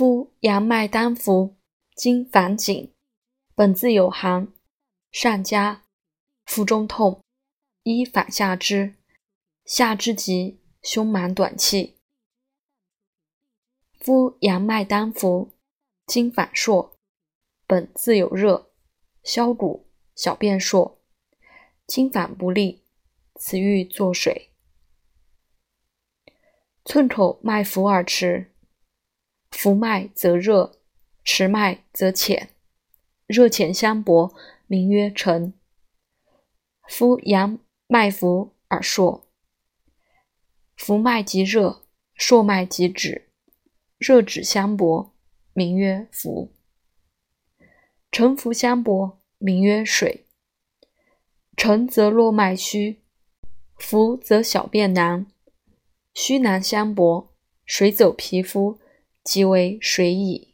夫阳脉当浮，经反紧，本自有寒，上加，腹中痛，一反下之，下之急，胸满短气。夫阳脉当浮，经反硕，本自有热，消谷，小便数，经反不利，此欲作水。寸口脉浮而迟，浮脉则热，迟脉则浅，热浅相搏，名曰沉。夫阳脉浮而硕，浮脉即热，硕脉即止，热止相搏，名曰浮。沉浮相搏，名曰水。沉则络脉虚，浮则小便难。虚难相搏，水走皮肤，即为水矣。